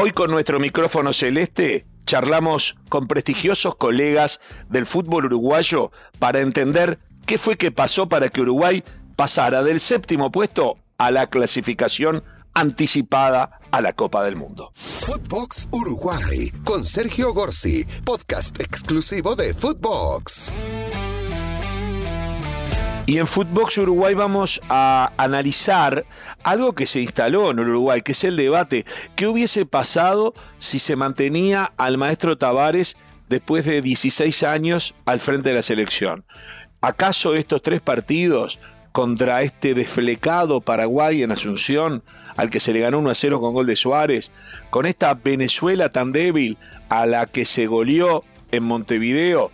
Hoy con nuestro micrófono celeste charlamos con prestigiosos colegas del fútbol uruguayo para entender qué fue que pasó para que Uruguay pasara del séptimo puesto a la clasificación anticipada a la Copa del Mundo. Footbox Uruguay con Sergio Gorsi, podcast exclusivo de Footbox. Y en Footbox Uruguay vamos a analizar algo que se instaló en Uruguay, que es el debate. ¿Qué hubiese pasado si se mantenía al maestro Tavares después de 16 años al frente de la selección? ¿Acaso estos tres partidos contra este desflecado Paraguay en Asunción, al que se le ganó 1 a 0 con gol de Suárez, con esta Venezuela tan débil a la que se goleó en Montevideo,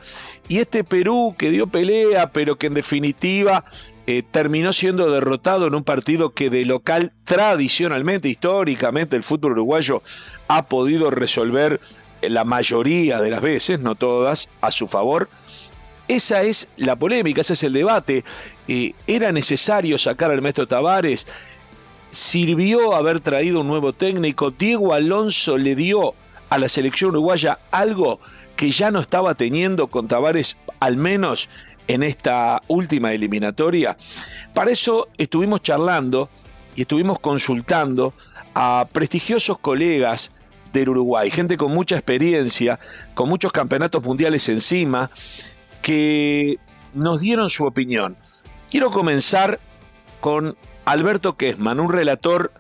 y este Perú que dio pelea, pero que en definitiva eh, terminó siendo derrotado en un partido que de local tradicionalmente, históricamente, el fútbol uruguayo ha podido resolver la mayoría de las veces, no todas, a su favor. Esa es la polémica, ese es el debate. Eh, ¿Era necesario sacar al maestro Tavares? ¿Sirvió haber traído un nuevo técnico? ¿Diego Alonso le dio a la selección uruguaya algo que ya no estaba teniendo con Tavares, al menos en esta última eliminatoria. Para eso estuvimos charlando y estuvimos consultando a prestigiosos colegas del Uruguay, gente con mucha experiencia, con muchos campeonatos mundiales encima, que nos dieron su opinión. Quiero comenzar con Alberto Quesman, un relator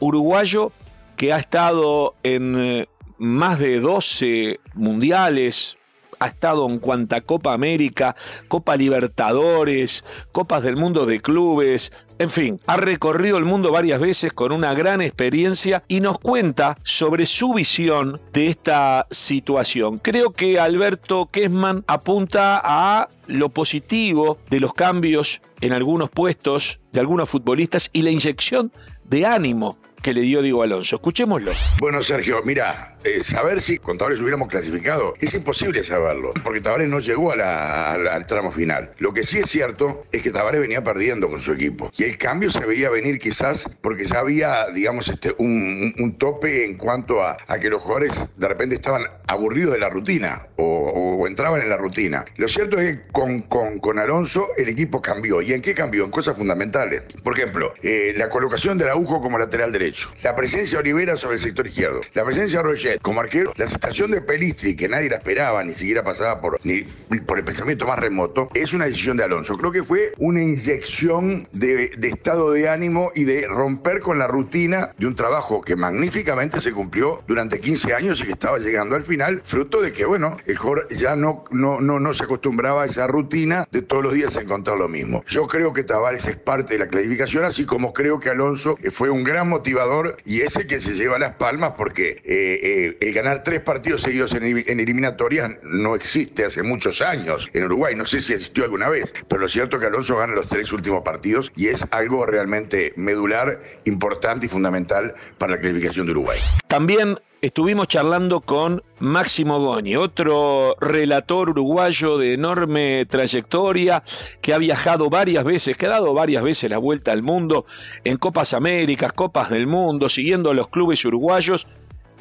uruguayo que ha estado en eh, más de 12 mundiales, ha estado en cuanta Copa América, Copa Libertadores, Copas del Mundo de Clubes, en fin, ha recorrido el mundo varias veces con una gran experiencia y nos cuenta sobre su visión de esta situación. Creo que Alberto Kessman apunta a lo positivo de los cambios en algunos puestos de algunos futbolistas y la inyección de ánimo que le dio Diego Alonso. Escuchémoslo. Bueno, Sergio, mira, eh, saber si con Tavares hubiéramos clasificado es imposible saberlo, porque Tavares no llegó al tramo final. Lo que sí es cierto es que Tavares venía perdiendo con su equipo. Y el cambio se veía venir quizás porque ya había, digamos, este, un, tope en cuanto a, que los jugadores de repente estaban aburridos de la rutina o, entraban en la rutina. Lo cierto es que con, Alonso el equipo cambió. ¿Y en qué cambió? En cosas fundamentales. Por ejemplo, eh, la colocación de Araujo como lateral derecho la presencia de Olivera sobre el sector izquierdo, la presencia de Roget como arquero, la situación de Pelistri, que nadie la esperaba, ni siquiera pasaba por, ni, por el pensamiento más remoto, es una decisión de Alonso. Creo que fue una inyección de, estado de ánimo y de romper con la rutina de un trabajo que magníficamente se cumplió durante 15 años y que estaba llegando al final, fruto de que, bueno, el ya no, no, no, no se acostumbraba a esa rutina de todos los días encontrar lo mismo. Yo creo que Tavares es parte de la clasificación, así como creo que Alonso fue un gran motivador y ese que se lleva las palmas porque eh, eh, el ganar tres partidos seguidos en, eliminatorias no existe hace muchos años en Uruguay. No sé si existió alguna vez, pero lo cierto es que Alonso gana los tres últimos partidos y es algo realmente medular, importante y fundamental para la clasificación de Uruguay. También estuvimos charlando con Máximo Goni, otro relator uruguayo de enorme trayectoria que ha viajado varias veces, que ha dado varias veces la vuelta al mundo en Copas Américas, Copas del Mundo, siguiendo a los clubes uruguayos,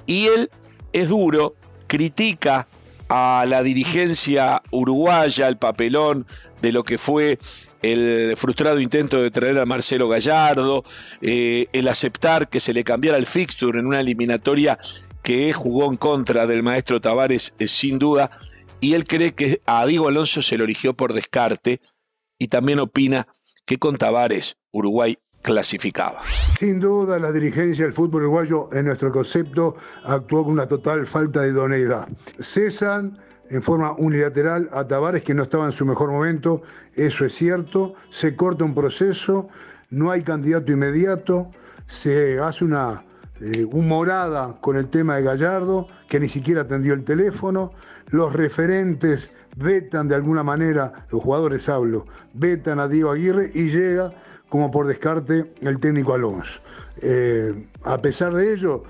y él es duro, critica a la dirigencia uruguaya, el papelón de lo que fue el frustrado intento de traer a Marcelo Gallardo, eh, el aceptar que se le cambiara el fixture en una eliminatoria que jugó en contra del maestro Tavares eh, sin duda, y él cree que a Diego Alonso se lo eligió por descarte, y también opina que con Tavares Uruguay clasificaba. Sin duda, la dirigencia del fútbol uruguayo, en nuestro concepto, actuó con una total falta de idoneidad. Cesan en forma unilateral a Tavares, que no estaba en su mejor momento, eso es cierto, se corta un proceso, no hay candidato inmediato, se hace una eh, humorada con el tema de Gallardo, que ni siquiera atendió el teléfono, los referentes vetan de alguna manera, los jugadores hablo, vetan a Diego Aguirre y llega como por descarte el técnico Alonso. Eh, a pesar de ello,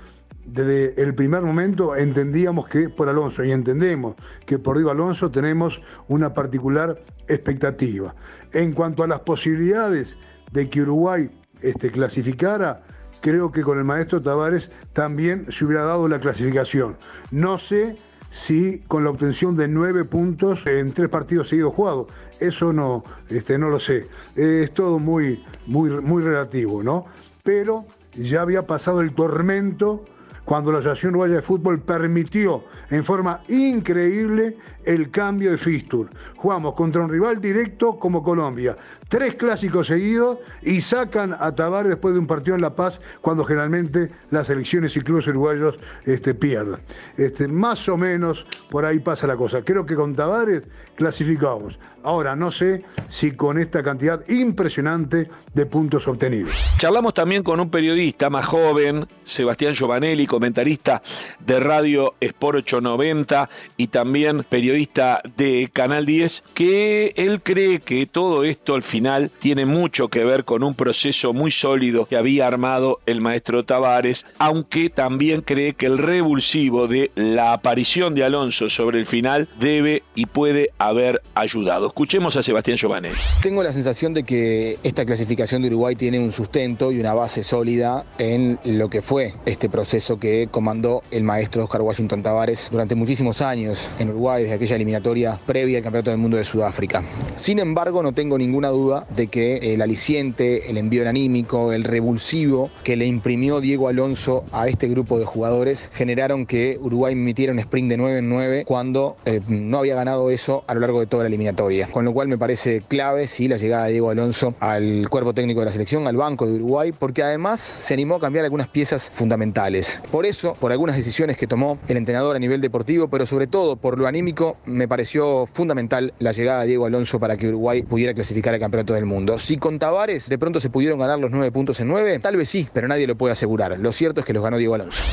desde el primer momento entendíamos que por Alonso y entendemos que por Diego Alonso tenemos una particular expectativa. En cuanto a las posibilidades de que Uruguay este, clasificara, creo que con el maestro Tavares también se hubiera dado la clasificación. No sé si con la obtención de nueve puntos en tres partidos seguidos jugados. Eso no, este, no lo sé. Es todo muy, muy, muy relativo, ¿no? Pero ya había pasado el tormento cuando la Asociación Uruguaya de Fútbol permitió en forma increíble el cambio de fixture. Jugamos contra un rival directo como Colombia. Tres clásicos seguidos y sacan a Tabar después de un partido en La Paz cuando generalmente las elecciones y clubes uruguayos este, pierden. Este, más o menos por ahí pasa la cosa. Creo que con Tavares clasificamos. Ahora no sé si con esta cantidad impresionante de puntos obtenidos. Charlamos también con un periodista más joven, Sebastián Giovanelli, comentarista de Radio Sport 890 y también periodista de Canal 10, que él cree que todo esto al final tiene mucho que ver con un proceso muy sólido que había armado el maestro Tavares, aunque también cree que el revulsivo de la aparición de Alonso sobre el final debe y puede haber ayudado. Escuchemos a Sebastián Giovanelli. Tengo la sensación de que esta clasificación de Uruguay tiene un sustento y una base sólida en lo que fue este proceso que comandó el maestro Oscar Washington Tavares durante muchísimos años en Uruguay, desde aquella eliminatoria previa al Campeonato del Mundo de Sudáfrica. Sin embargo, no tengo ninguna duda de que el aliciente, el envío anímico, el revulsivo que le imprimió Diego Alonso a este grupo de jugadores generaron que Uruguay emitiera un sprint de 9 en 9 cuando eh, no había ganado eso a lo largo de toda la eliminatoria. Con lo cual me parece clave sí la llegada de Diego Alonso al cuerpo técnico de la selección, al banco de Uruguay, porque además se animó a cambiar algunas piezas fundamentales. Por eso, por algunas decisiones que tomó el entrenador a nivel deportivo, pero sobre todo por lo anímico, me pareció fundamental la llegada de Diego Alonso para que Uruguay pudiera clasificar al Campeonato del Mundo. Si con Tavares de pronto se pudieron ganar los nueve puntos en nueve, tal vez sí, pero nadie lo puede asegurar. Lo cierto es que los ganó Diego Alonso.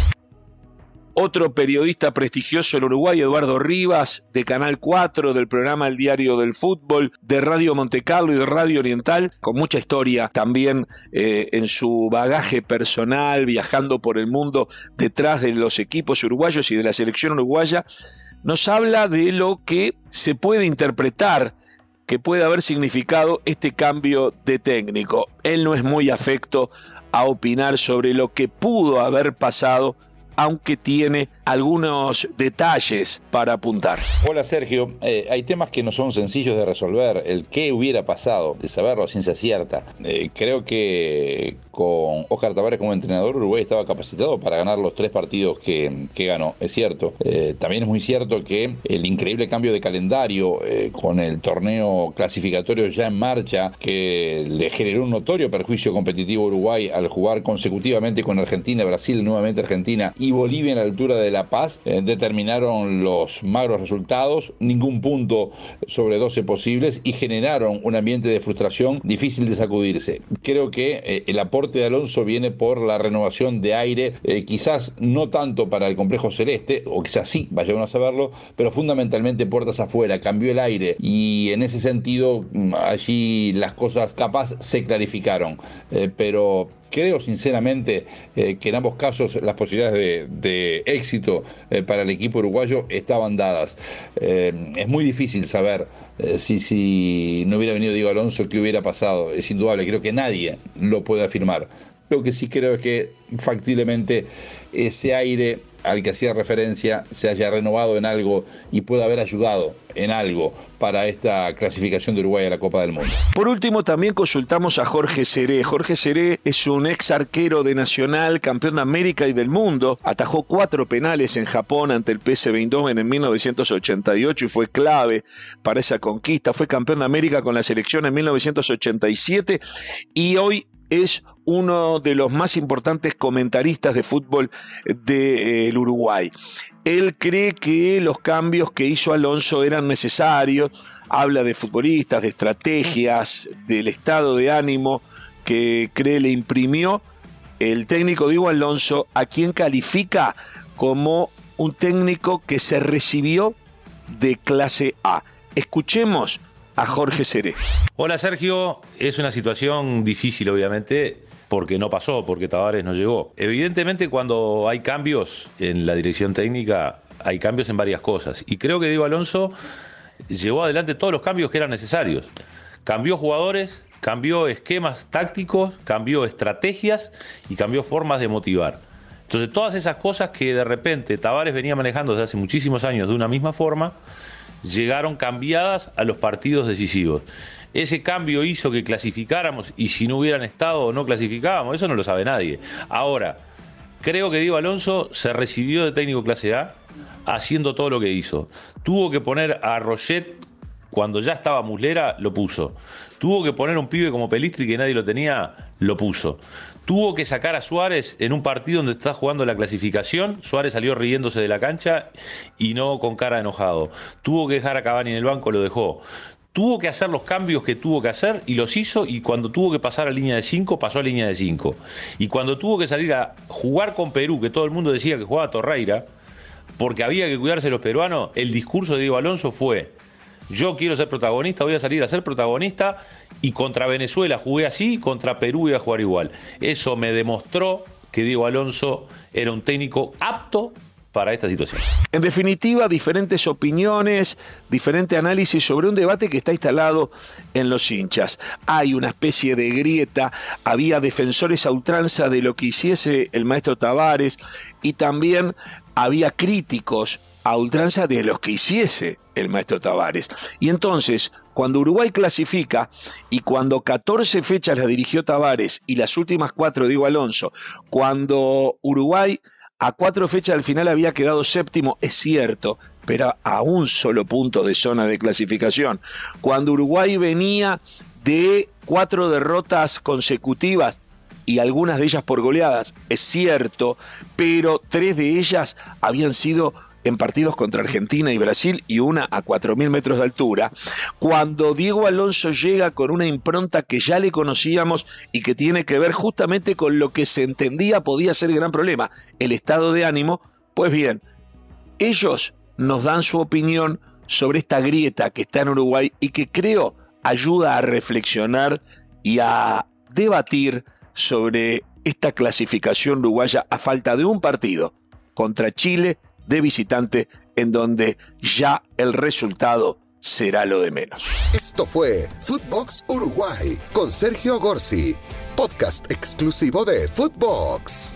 Otro periodista prestigioso en Uruguay, Eduardo Rivas, de Canal 4, del programa El Diario del Fútbol, de Radio Montecarlo y de Radio Oriental, con mucha historia también eh, en su bagaje personal, viajando por el mundo detrás de los equipos uruguayos y de la selección uruguaya, nos habla de lo que se puede interpretar que puede haber significado este cambio de técnico. Él no es muy afecto a opinar sobre lo que pudo haber pasado aunque tiene algunos detalles para apuntar. Hola Sergio, eh, hay temas que no son sencillos de resolver, el qué hubiera pasado, de saberlo ciencia cierta. Eh, creo que con Oscar Tavares como entrenador Uruguay estaba capacitado para ganar los tres partidos que, ganó, es cierto. Eh, también es muy cierto que el increíble cambio de calendario con el torneo clasificatorio ya en marcha, que le generó un notorio perjuicio competitivo a Uruguay al jugar consecutivamente con Argentina, Brasil, nuevamente Argentina y Bolivia en la altura de La Paz eh, determinaron los magros resultados, ningún punto sobre 12 posibles y generaron un ambiente de frustración difícil de sacudirse. Creo que eh, el aporte de Alonso viene por la renovación de aire, eh, quizás no tanto para el complejo celeste, o quizás sí, vayamos a saberlo, pero fundamentalmente puertas afuera, cambió el aire y en ese sentido mm, allí las cosas capaz se clarificaron. pero Creo sinceramente eh, que en ambos casos las posibilidades de, éxito eh, para el equipo uruguayo estaban dadas. Eh, es muy difícil saber si, si no hubiera venido Diego Alonso qué hubiera pasado. Es indudable, creo que nadie lo puede afirmar. Lo que sí creo es que factiblemente ese aire al que hacía referencia se haya renovado en algo y pueda haber ayudado en algo para esta clasificación de Uruguay a la Copa del Mundo. Por último, también consultamos a Jorge Seré. Jorge Seré es un ex arquero de Nacional, campeón de América y del mundo. Atajó cuatro penales en Japón ante el PSV Eindhoven en 1988 y fue clave para esa conquista. Fue campeón de América con la selección en 1987 y hoy es uno de los más importantes comentaristas de fútbol del eh, Uruguay. Él cree que los cambios que hizo Alonso eran necesarios, habla de futbolistas, de estrategias, del estado de ánimo que cree le imprimió el técnico Diego Alonso, a quien califica como un técnico que se recibió de clase A. Escuchemos a Jorge Seré. Hola Sergio, es una situación difícil obviamente porque no pasó, porque Tavares no llegó. Evidentemente cuando hay cambios en la dirección técnica, hay cambios en varias cosas. Y creo que Diego Alonso llevó adelante todos los cambios que eran necesarios. Cambió jugadores, cambió esquemas tácticos, cambió estrategias y cambió formas de motivar. Entonces todas esas cosas que de repente Tavares venía manejando desde hace muchísimos años de una misma forma, llegaron cambiadas a los partidos decisivos. Ese cambio hizo que clasificáramos y si no hubieran estado o no clasificábamos, eso no lo sabe nadie. Ahora, creo que Diego Alonso se recibió de técnico clase A haciendo todo lo que hizo. Tuvo que poner a Roget cuando ya estaba Muslera, lo puso. Tuvo que poner un pibe como Pelistri que nadie lo tenía, lo puso. Tuvo que sacar a Suárez en un partido donde está jugando la clasificación. Suárez salió riéndose de la cancha y no con cara enojado. Tuvo que dejar a Cavani en el banco, lo dejó. Tuvo que hacer los cambios que tuvo que hacer y los hizo. Y cuando tuvo que pasar a línea de 5, pasó a línea de 5. Y cuando tuvo que salir a jugar con Perú, que todo el mundo decía que jugaba Torreira, porque había que cuidarse los peruanos, el discurso de Diego Alonso fue: Yo quiero ser protagonista, voy a salir a ser protagonista y contra Venezuela jugué así, contra Perú iba a jugar igual. Eso me demostró que Diego Alonso era un técnico apto para esta situación. En definitiva, diferentes opiniones, diferente análisis sobre un debate que está instalado en los hinchas. Hay una especie de grieta, había defensores a ultranza de lo que hiciese el maestro Tavares y también había críticos a ultranza de los que hiciese el maestro Tavares. Y entonces, cuando Uruguay clasifica y cuando 14 fechas la dirigió Tavares y las últimas cuatro Diego Alonso, cuando Uruguay a cuatro fechas al final había quedado séptimo, es cierto, pero a un solo punto de zona de clasificación. Cuando Uruguay venía de cuatro derrotas consecutivas, y algunas de ellas por goleadas, es cierto, pero tres de ellas habían sido en partidos contra Argentina y Brasil y una a 4.000 metros de altura, cuando Diego Alonso llega con una impronta que ya le conocíamos y que tiene que ver justamente con lo que se entendía podía ser el gran problema, el estado de ánimo, pues bien, ellos nos dan su opinión sobre esta grieta que está en Uruguay y que creo ayuda a reflexionar y a debatir sobre esta clasificación uruguaya a falta de un partido contra Chile de visitante en donde ya el resultado será lo de menos. Esto fue Footbox Uruguay con Sergio Gorsi, podcast exclusivo de Footbox.